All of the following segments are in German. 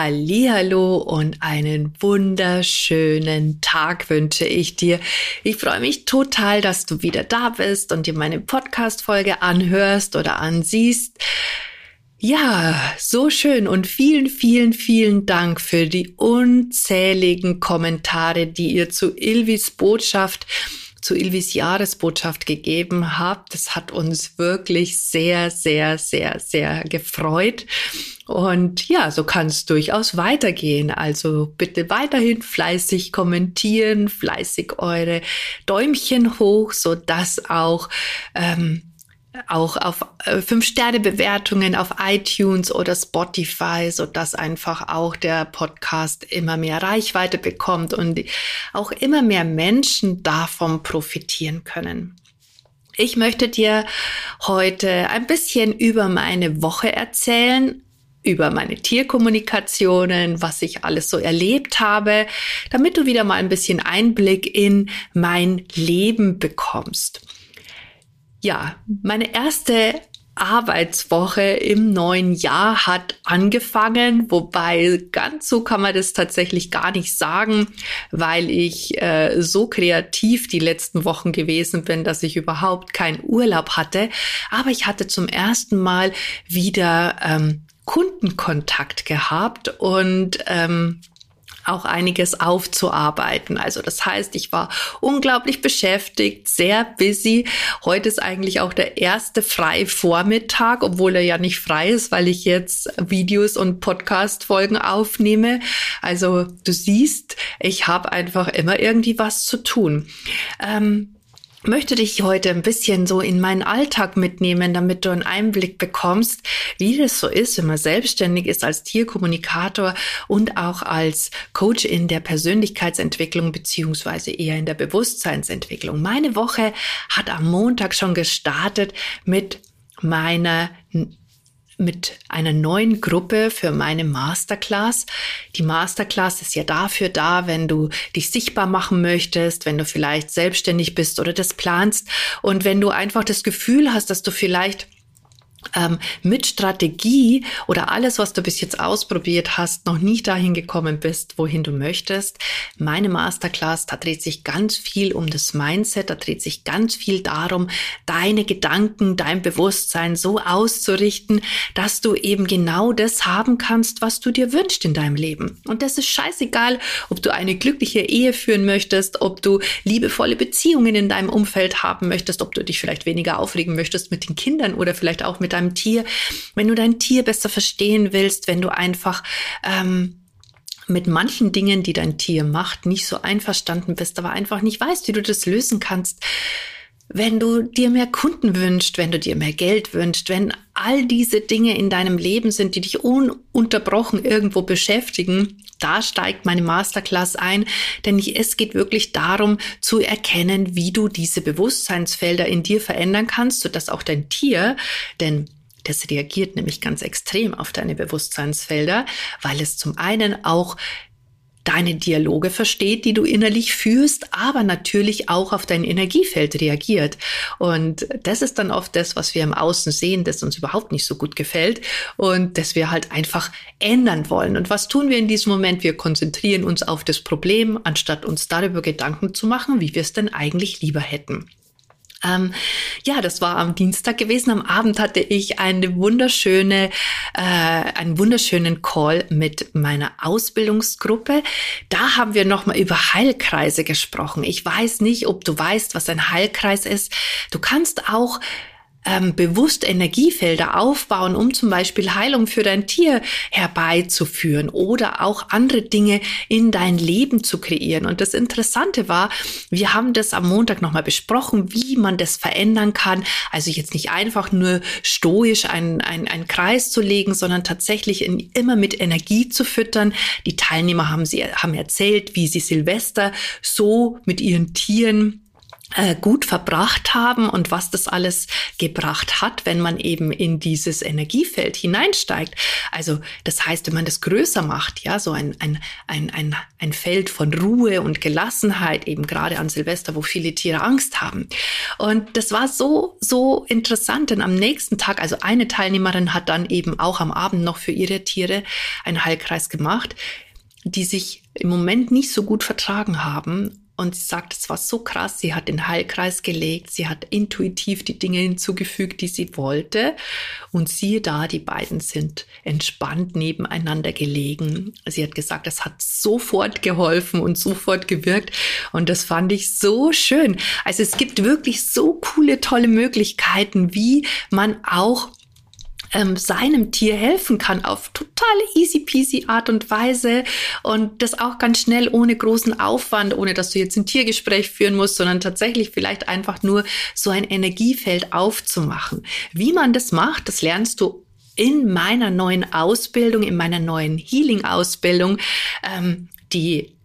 Hallo und einen wunderschönen Tag wünsche ich dir. Ich freue mich total, dass du wieder da bist und dir meine Podcast Folge anhörst oder ansiehst. Ja, so schön und vielen, vielen, vielen Dank für die unzähligen Kommentare, die ihr zu Ilvis Botschaft zu Ilvis Jahresbotschaft gegeben habt. Das hat uns wirklich sehr, sehr, sehr, sehr gefreut. Und ja, so kann es durchaus weitergehen. Also bitte weiterhin fleißig kommentieren, fleißig eure Däumchen hoch, so dass auch ähm, auch auf äh, Fünf-Sterne-Bewertungen auf iTunes oder Spotify, so dass einfach auch der Podcast immer mehr Reichweite bekommt und auch immer mehr Menschen davon profitieren können. Ich möchte dir heute ein bisschen über meine Woche erzählen, über meine Tierkommunikationen, was ich alles so erlebt habe, damit du wieder mal ein bisschen Einblick in mein Leben bekommst. Ja, meine erste Arbeitswoche im neuen Jahr hat angefangen, wobei ganz so kann man das tatsächlich gar nicht sagen, weil ich äh, so kreativ die letzten Wochen gewesen bin, dass ich überhaupt keinen Urlaub hatte. Aber ich hatte zum ersten Mal wieder ähm, Kundenkontakt gehabt und ähm, auch einiges aufzuarbeiten. Also das heißt, ich war unglaublich beschäftigt, sehr busy. Heute ist eigentlich auch der erste freie obwohl er ja nicht frei ist, weil ich jetzt Videos und Podcast-Folgen aufnehme. Also du siehst, ich habe einfach immer irgendwie was zu tun. Ähm, möchte dich heute ein bisschen so in meinen Alltag mitnehmen, damit du einen Einblick bekommst, wie das so ist, wenn man selbstständig ist als Tierkommunikator und auch als Coach in der Persönlichkeitsentwicklung beziehungsweise eher in der Bewusstseinsentwicklung. Meine Woche hat am Montag schon gestartet mit meiner mit einer neuen Gruppe für meine Masterclass. Die Masterclass ist ja dafür da, wenn du dich sichtbar machen möchtest, wenn du vielleicht selbstständig bist oder das planst und wenn du einfach das Gefühl hast, dass du vielleicht ähm, mit Strategie oder alles, was du bis jetzt ausprobiert hast, noch nicht dahin gekommen bist, wohin du möchtest. Meine Masterclass, da dreht sich ganz viel um das Mindset, da dreht sich ganz viel darum, deine Gedanken, dein Bewusstsein so auszurichten, dass du eben genau das haben kannst, was du dir wünschst in deinem Leben. Und das ist scheißegal, ob du eine glückliche Ehe führen möchtest, ob du liebevolle Beziehungen in deinem Umfeld haben möchtest, ob du dich vielleicht weniger aufregen möchtest mit den Kindern oder vielleicht auch mit deinem Tier, wenn du dein Tier besser verstehen willst, wenn du einfach ähm, mit manchen Dingen, die dein Tier macht, nicht so einverstanden bist, aber einfach nicht weißt, wie du das lösen kannst, wenn du dir mehr Kunden wünschst, wenn du dir mehr Geld wünschst, wenn all diese Dinge in deinem Leben sind, die dich ununterbrochen irgendwo beschäftigen, da steigt meine Masterclass ein, denn es geht wirklich darum zu erkennen, wie du diese Bewusstseinsfelder in dir verändern kannst, sodass auch dein Tier, denn das reagiert nämlich ganz extrem auf deine Bewusstseinsfelder, weil es zum einen auch deine Dialoge versteht, die du innerlich führst, aber natürlich auch auf dein Energiefeld reagiert. Und das ist dann oft das, was wir im Außen sehen, das uns überhaupt nicht so gut gefällt und das wir halt einfach ändern wollen. Und was tun wir in diesem Moment? Wir konzentrieren uns auf das Problem, anstatt uns darüber Gedanken zu machen, wie wir es denn eigentlich lieber hätten. Ähm, ja, das war am Dienstag gewesen. Am Abend hatte ich eine wunderschöne, äh, einen wunderschönen Call mit meiner Ausbildungsgruppe. Da haben wir nochmal über Heilkreise gesprochen. Ich weiß nicht, ob du weißt, was ein Heilkreis ist. Du kannst auch ähm, bewusst Energiefelder aufbauen, um zum Beispiel Heilung für dein Tier herbeizuführen oder auch andere Dinge in dein Leben zu kreieren. Und das Interessante war, wir haben das am Montag nochmal besprochen, wie man das verändern kann. Also jetzt nicht einfach nur stoisch einen, einen, einen Kreis zu legen, sondern tatsächlich in, immer mit Energie zu füttern. Die Teilnehmer haben, sie, haben erzählt, wie sie Silvester so mit ihren Tieren gut verbracht haben und was das alles gebracht hat, wenn man eben in dieses Energiefeld hineinsteigt. Also das heißt, wenn man das größer macht, ja, so ein, ein, ein, ein, ein Feld von Ruhe und Gelassenheit, eben gerade an Silvester, wo viele Tiere Angst haben. Und das war so, so interessant, denn am nächsten Tag, also eine Teilnehmerin hat dann eben auch am Abend noch für ihre Tiere einen Heilkreis gemacht, die sich im Moment nicht so gut vertragen haben und sie sagt, es war so krass, sie hat den Heilkreis gelegt, sie hat intuitiv die Dinge hinzugefügt, die sie wollte. Und siehe da, die beiden sind entspannt nebeneinander gelegen. Sie hat gesagt, es hat sofort geholfen und sofort gewirkt. Und das fand ich so schön. Also es gibt wirklich so coole, tolle Möglichkeiten, wie man auch ähm, seinem Tier helfen kann auf total easy peasy Art und Weise und das auch ganz schnell ohne großen Aufwand, ohne dass du jetzt ein Tiergespräch führen musst, sondern tatsächlich vielleicht einfach nur so ein Energiefeld aufzumachen. Wie man das macht, das lernst du in meiner neuen Ausbildung, in meiner neuen Healing-Ausbildung, ähm, die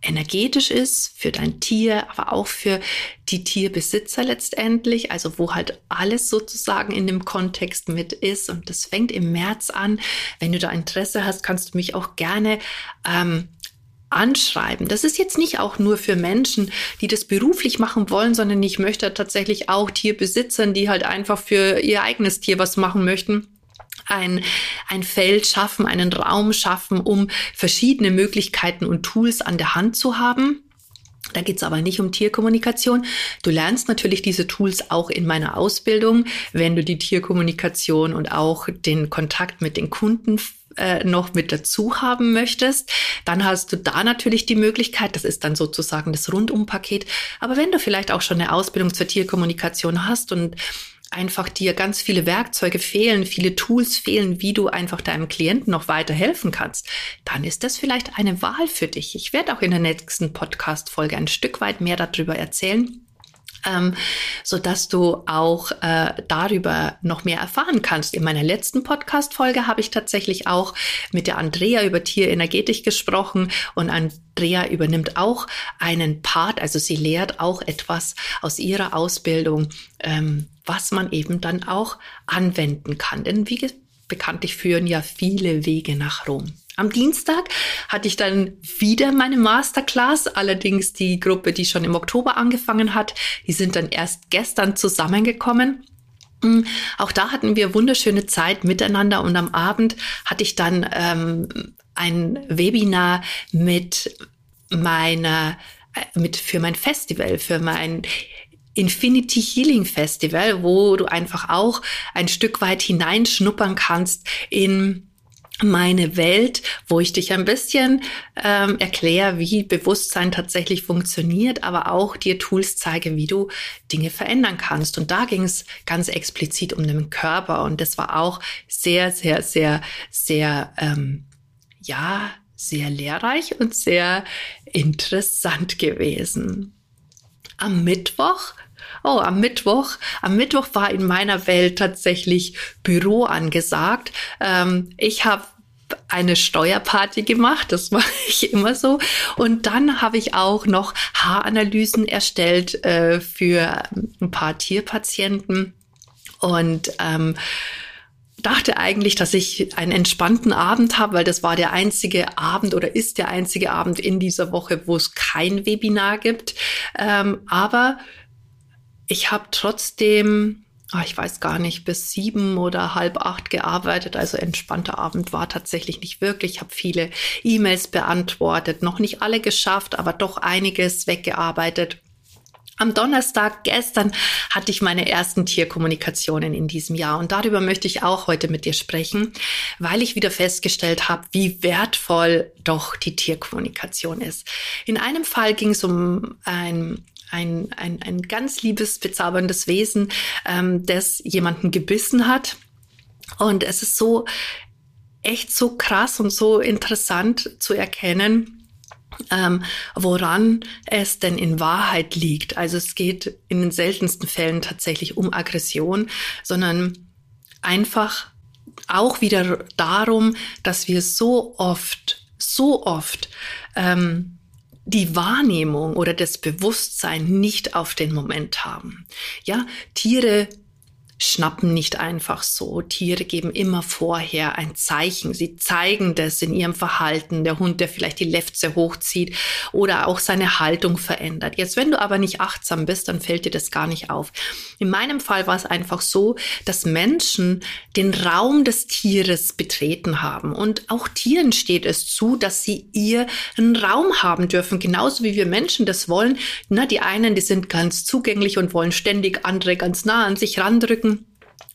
energetisch ist für dein Tier, aber auch für die Tierbesitzer letztendlich, also wo halt alles sozusagen in dem Kontext mit ist. Und das fängt im März an. Wenn du da Interesse hast, kannst du mich auch gerne ähm, anschreiben. Das ist jetzt nicht auch nur für Menschen, die das beruflich machen wollen, sondern ich möchte tatsächlich auch Tierbesitzern, die halt einfach für ihr eigenes Tier was machen möchten ein, ein Feld schaffen, einen Raum schaffen, um verschiedene Möglichkeiten und Tools an der Hand zu haben. Da geht es aber nicht um Tierkommunikation. Du lernst natürlich diese Tools auch in meiner Ausbildung, wenn du die Tierkommunikation und auch den Kontakt mit den Kunden äh, noch mit dazu haben möchtest, dann hast du da natürlich die Möglichkeit, das ist dann sozusagen das Rundumpaket. Aber wenn du vielleicht auch schon eine Ausbildung zur Tierkommunikation hast und einfach dir ganz viele Werkzeuge fehlen, viele Tools fehlen, wie du einfach deinem Klienten noch weiter helfen kannst, dann ist das vielleicht eine Wahl für dich. Ich werde auch in der nächsten Podcast-Folge ein Stück weit mehr darüber erzählen ähm, so dass du auch äh, darüber noch mehr erfahren kannst. In meiner letzten Podcast-Folge habe ich tatsächlich auch mit der Andrea über Tierenergetik gesprochen und Andrea übernimmt auch einen Part, also sie lehrt auch etwas aus ihrer Ausbildung, ähm, was man eben dann auch anwenden kann. Denn wie bekanntlich führen ja viele Wege nach Rom. Am Dienstag hatte ich dann wieder meine Masterclass, allerdings die Gruppe, die schon im Oktober angefangen hat, die sind dann erst gestern zusammengekommen. Mm, auch da hatten wir wunderschöne Zeit miteinander und am Abend hatte ich dann ähm, ein Webinar mit meiner, äh, mit für mein Festival, für mein Infinity Healing Festival, wo du einfach auch ein Stück weit hineinschnuppern kannst in meine Welt, wo ich dich ein bisschen ähm, erkläre, wie Bewusstsein tatsächlich funktioniert, aber auch dir Tools zeige, wie du Dinge verändern kannst. Und da ging es ganz explizit um den Körper und das war auch sehr, sehr, sehr, sehr, ähm, ja, sehr lehrreich und sehr interessant gewesen. Am Mittwoch Oh, am Mittwoch. Am Mittwoch war in meiner Welt tatsächlich Büro angesagt. Ähm, ich habe eine Steuerparty gemacht, das mache ich immer so. Und dann habe ich auch noch Haaranalysen erstellt äh, für ein paar Tierpatienten. Und ähm, dachte eigentlich, dass ich einen entspannten Abend habe, weil das war der einzige Abend oder ist der einzige Abend in dieser Woche, wo es kein Webinar gibt. Ähm, aber ich habe trotzdem, oh, ich weiß gar nicht, bis sieben oder halb acht gearbeitet. Also entspannter Abend war tatsächlich nicht wirklich. Ich habe viele E-Mails beantwortet, noch nicht alle geschafft, aber doch einiges weggearbeitet. Am Donnerstag gestern hatte ich meine ersten Tierkommunikationen in diesem Jahr und darüber möchte ich auch heute mit dir sprechen, weil ich wieder festgestellt habe, wie wertvoll doch die Tierkommunikation ist. In einem Fall ging es um ein ein, ein, ein ganz liebes, bezauberndes Wesen, ähm, das jemanden gebissen hat. Und es ist so echt so krass und so interessant zu erkennen, ähm, woran es denn in Wahrheit liegt. Also es geht in den seltensten Fällen tatsächlich um Aggression, sondern einfach auch wieder darum, dass wir so oft, so oft ähm, die Wahrnehmung oder das Bewusstsein nicht auf den Moment haben. Ja, Tiere schnappen nicht einfach so. Tiere geben immer vorher ein Zeichen. Sie zeigen das in ihrem Verhalten. Der Hund, der vielleicht die Lefze hochzieht oder auch seine Haltung verändert. Jetzt, wenn du aber nicht achtsam bist, dann fällt dir das gar nicht auf. In meinem Fall war es einfach so, dass Menschen den Raum des Tieres betreten haben. Und auch Tieren steht es zu, dass sie ihren Raum haben dürfen. Genauso wie wir Menschen das wollen. Na, die einen, die sind ganz zugänglich und wollen ständig andere ganz nah an sich randrücken.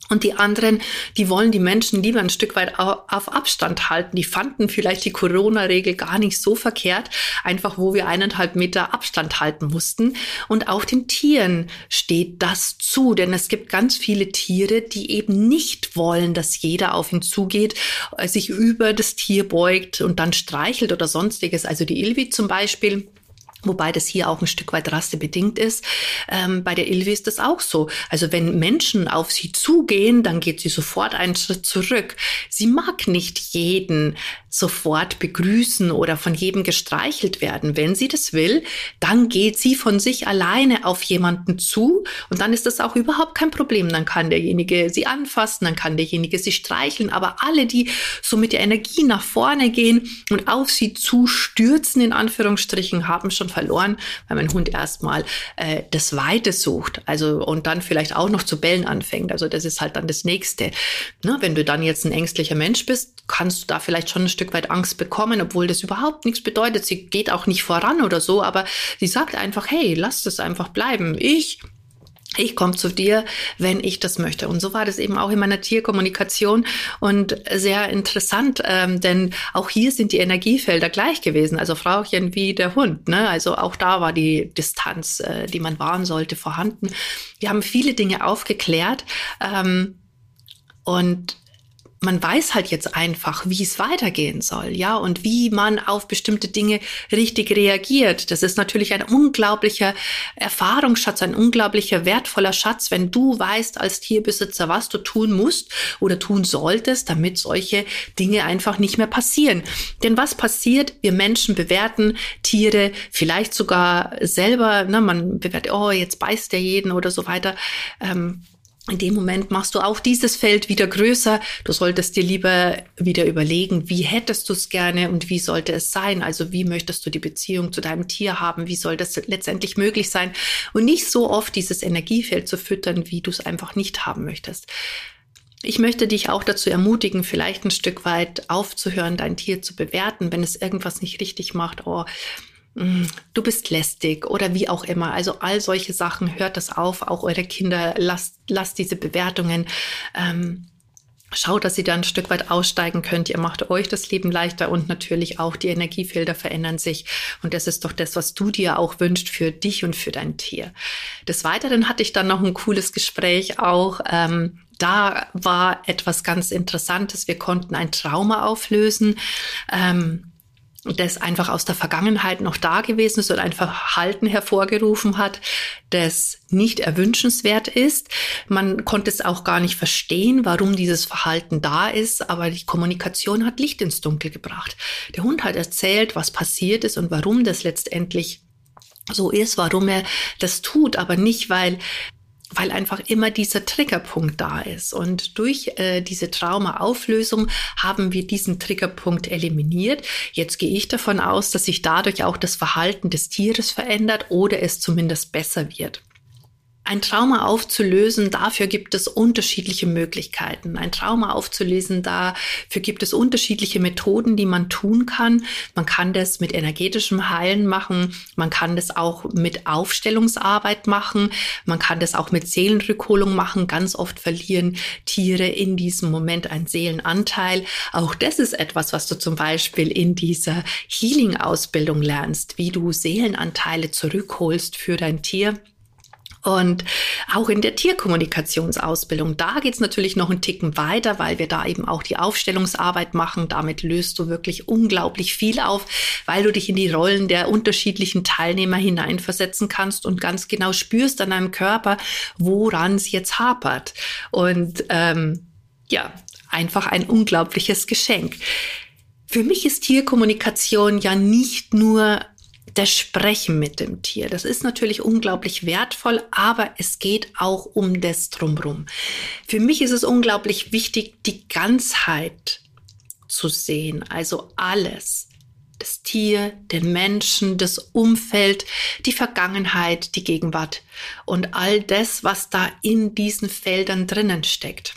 Und die anderen, die wollen die Menschen lieber ein Stück weit auf Abstand halten. Die fanden vielleicht die Corona-Regel gar nicht so verkehrt, einfach wo wir eineinhalb Meter Abstand halten mussten. Und auch den Tieren steht das zu, denn es gibt ganz viele Tiere, die eben nicht wollen, dass jeder auf ihn zugeht, sich über das Tier beugt und dann streichelt oder sonstiges. Also die Ilvi zum Beispiel Wobei das hier auch ein Stück weit rassebedingt ist. Ähm, bei der Ilvi ist das auch so. Also wenn Menschen auf sie zugehen, dann geht sie sofort einen Schritt zurück. Sie mag nicht jeden sofort begrüßen oder von jedem gestreichelt werden. Wenn sie das will, dann geht sie von sich alleine auf jemanden zu und dann ist das auch überhaupt kein Problem. Dann kann derjenige sie anfassen, dann kann derjenige sie streicheln. Aber alle, die so mit der Energie nach vorne gehen und auf sie zustürzen, in Anführungsstrichen, haben schon verloren, weil mein Hund erstmal äh, das Weite sucht. Also und dann vielleicht auch noch zu bellen anfängt. Also das ist halt dann das Nächste. Ne? Wenn du dann jetzt ein ängstlicher Mensch bist, kannst du da vielleicht schon ein Stück weit Angst bekommen, obwohl das überhaupt nichts bedeutet. Sie geht auch nicht voran oder so, aber sie sagt einfach, hey, lass das einfach bleiben. Ich ich komme zu dir, wenn ich das möchte. Und so war das eben auch in meiner Tierkommunikation und sehr interessant, ähm, denn auch hier sind die Energiefelder gleich gewesen. Also Frauchen wie der Hund. Ne? Also auch da war die Distanz, äh, die man wahren sollte, vorhanden. Wir haben viele Dinge aufgeklärt ähm, und man weiß halt jetzt einfach, wie es weitergehen soll, ja, und wie man auf bestimmte Dinge richtig reagiert. Das ist natürlich ein unglaublicher Erfahrungsschatz, ein unglaublicher wertvoller Schatz, wenn du weißt als Tierbesitzer, was du tun musst oder tun solltest, damit solche Dinge einfach nicht mehr passieren. Denn was passiert? Wir Menschen bewerten Tiere vielleicht sogar selber, ne, man bewertet, oh, jetzt beißt der jeden oder so weiter. Ähm, in dem Moment machst du auch dieses Feld wieder größer. Du solltest dir lieber wieder überlegen, wie hättest du es gerne und wie sollte es sein? Also wie möchtest du die Beziehung zu deinem Tier haben? Wie soll das letztendlich möglich sein? Und nicht so oft dieses Energiefeld zu füttern, wie du es einfach nicht haben möchtest. Ich möchte dich auch dazu ermutigen, vielleicht ein Stück weit aufzuhören, dein Tier zu bewerten, wenn es irgendwas nicht richtig macht. Oh, du bist lästig oder wie auch immer. Also all solche Sachen, hört das auf, auch eure Kinder, lasst, lasst diese Bewertungen. Ähm, Schaut, dass ihr da ein Stück weit aussteigen könnt. Ihr macht euch das Leben leichter und natürlich auch die Energiefelder verändern sich. Und das ist doch das, was du dir auch wünscht für dich und für dein Tier. Des Weiteren hatte ich dann noch ein cooles Gespräch auch. Ähm, da war etwas ganz Interessantes. Wir konnten ein Trauma auflösen. Ähm, das einfach aus der Vergangenheit noch da gewesen ist und ein Verhalten hervorgerufen hat, das nicht erwünschenswert ist. Man konnte es auch gar nicht verstehen, warum dieses Verhalten da ist, aber die Kommunikation hat Licht ins Dunkel gebracht. Der Hund hat erzählt, was passiert ist und warum das letztendlich so ist, warum er das tut, aber nicht, weil weil einfach immer dieser Triggerpunkt da ist. Und durch äh, diese Traumaauflösung haben wir diesen Triggerpunkt eliminiert. Jetzt gehe ich davon aus, dass sich dadurch auch das Verhalten des Tieres verändert oder es zumindest besser wird. Ein Trauma aufzulösen, dafür gibt es unterschiedliche Möglichkeiten. Ein Trauma aufzulösen, dafür gibt es unterschiedliche Methoden, die man tun kann. Man kann das mit energetischem Heilen machen. Man kann das auch mit Aufstellungsarbeit machen. Man kann das auch mit Seelenrückholung machen. Ganz oft verlieren Tiere in diesem Moment einen Seelenanteil. Auch das ist etwas, was du zum Beispiel in dieser Healing-Ausbildung lernst, wie du Seelenanteile zurückholst für dein Tier. Und auch in der Tierkommunikationsausbildung, da geht's natürlich noch einen Ticken weiter, weil wir da eben auch die Aufstellungsarbeit machen. Damit löst du wirklich unglaublich viel auf, weil du dich in die Rollen der unterschiedlichen Teilnehmer hineinversetzen kannst und ganz genau spürst an deinem Körper, woran es jetzt hapert. Und ähm, ja, einfach ein unglaubliches Geschenk. Für mich ist Tierkommunikation ja nicht nur das Sprechen mit dem Tier. Das ist natürlich unglaublich wertvoll, aber es geht auch um das Drumrum. Für mich ist es unglaublich wichtig, die Ganzheit zu sehen, also alles. Das Tier, den Menschen, das Umfeld, die Vergangenheit, die Gegenwart und all das, was da in diesen Feldern drinnen steckt.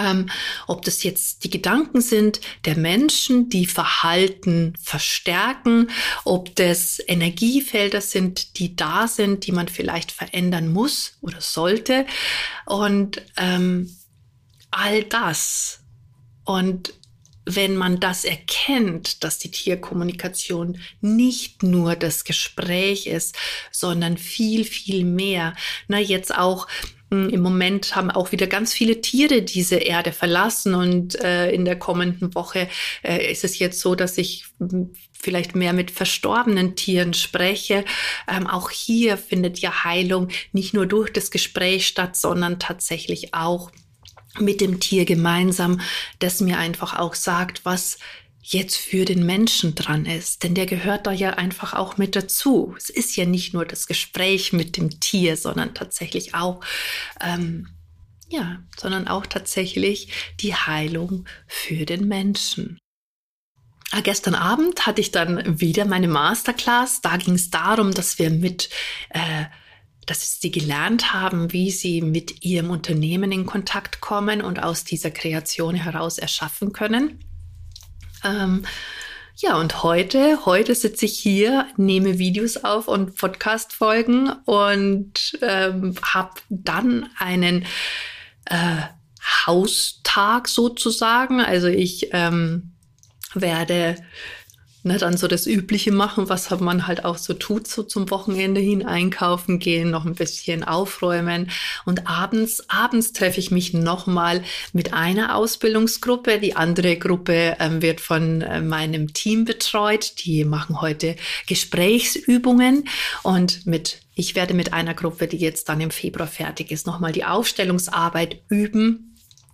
Ähm, ob das jetzt die Gedanken sind der Menschen, die Verhalten verstärken, ob das Energiefelder sind, die da sind, die man vielleicht verändern muss oder sollte. Und ähm, all das. Und wenn man das erkennt, dass die Tierkommunikation nicht nur das Gespräch ist, sondern viel, viel mehr. Na, jetzt auch im Moment haben auch wieder ganz viele Tiere diese Erde verlassen und äh, in der kommenden Woche äh, ist es jetzt so, dass ich hm, vielleicht mehr mit verstorbenen Tieren spreche. Ähm, auch hier findet ja Heilung nicht nur durch das Gespräch statt, sondern tatsächlich auch mit dem Tier gemeinsam, das mir einfach auch sagt, was jetzt für den Menschen dran ist, denn der gehört da ja einfach auch mit dazu. Es ist ja nicht nur das Gespräch mit dem Tier, sondern tatsächlich auch, ähm, ja, sondern auch tatsächlich die Heilung für den Menschen. Ah, gestern Abend hatte ich dann wieder meine Masterclass. Da ging es darum, dass wir mit äh, dass sie gelernt haben, wie sie mit ihrem Unternehmen in Kontakt kommen und aus dieser Kreation heraus erschaffen können. Ähm, ja, und heute, heute sitze ich hier, nehme Videos auf und Podcast-Folgen und ähm, habe dann einen äh, Haustag sozusagen. Also ich ähm, werde ne, dann so das Übliche machen, was man halt auch so tut, so zum Wochenende hin einkaufen gehen, noch ein bisschen aufräumen. Und abends, abends treffe ich mich nochmal mit einer Ausbildungsgruppe. Die andere Gruppe ähm, wird von äh, meinem Team betreut. Die machen heute Gesprächsübungen und mit ich werde mit einer Gruppe, die jetzt dann im Februar fertig ist, nochmal die Aufstellungsarbeit üben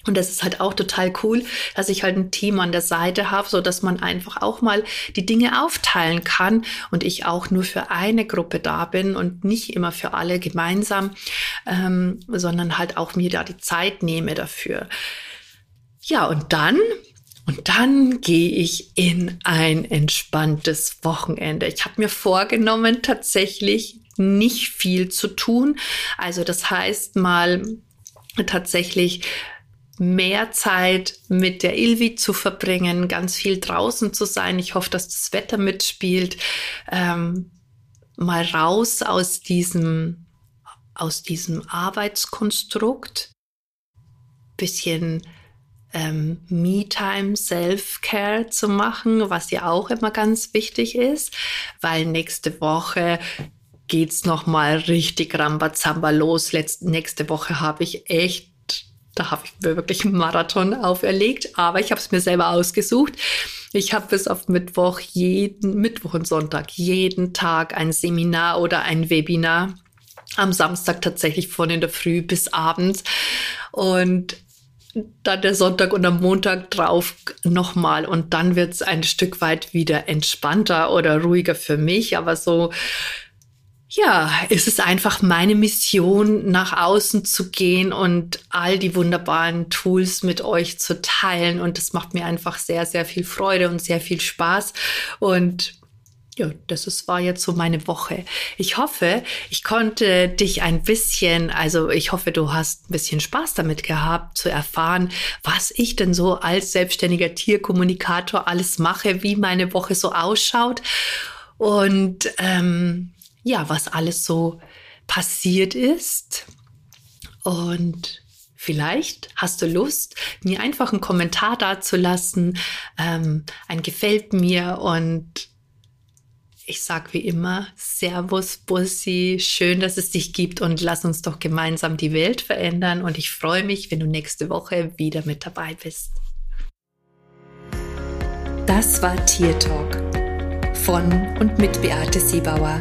und das ist halt auch total cool, dass ich halt ein Team an der Seite habe, so dass man einfach auch mal die Dinge aufteilen kann und ich auch nur für eine Gruppe da bin und nicht immer für alle gemeinsam, ähm, sondern halt auch mir da die Zeit nehme dafür. Ja, und dann und dann gehe ich in ein entspanntes Wochenende. Ich habe mir vorgenommen, tatsächlich nicht viel zu tun. Also das heißt mal tatsächlich mehr Zeit mit der Ilvi zu verbringen, ganz viel draußen zu sein. Ich hoffe, dass das Wetter mitspielt. Ähm, mal raus aus diesem, aus diesem Arbeitskonstrukt. Bisschen ähm, Me-Time, Self-Care zu machen, was ja auch immer ganz wichtig ist, weil nächste Woche geht's noch mal richtig Rambazamba los. Letzte, nächste Woche habe ich echt da habe ich mir wirklich einen Marathon auferlegt, aber ich habe es mir selber ausgesucht. Ich habe bis auf Mittwoch jeden Mittwoch und Sonntag jeden Tag ein Seminar oder ein Webinar. Am Samstag tatsächlich von in der Früh bis abends und dann der Sonntag und am Montag drauf nochmal und dann wird es ein Stück weit wieder entspannter oder ruhiger für mich, aber so ja, es ist einfach meine Mission, nach außen zu gehen und all die wunderbaren Tools mit euch zu teilen. Und das macht mir einfach sehr, sehr viel Freude und sehr viel Spaß. Und ja, das ist, war jetzt so meine Woche. Ich hoffe, ich konnte dich ein bisschen, also ich hoffe, du hast ein bisschen Spaß damit gehabt, zu erfahren, was ich denn so als selbstständiger Tierkommunikator alles mache, wie meine Woche so ausschaut und ähm, ja, was alles so passiert ist. Und Vielleicht hast du Lust, mir einfach einen Kommentar dazulassen, ähm, ein gefällt mir und ich sag wie immer, Servus, Bussi, schön, dass es dich gibt und lass uns doch gemeinsam die Welt verändern. Und ich freue mich, wenn du nächste Woche wieder mit dabei bist. Das war Tier Talk von und mit Beate Siebauer,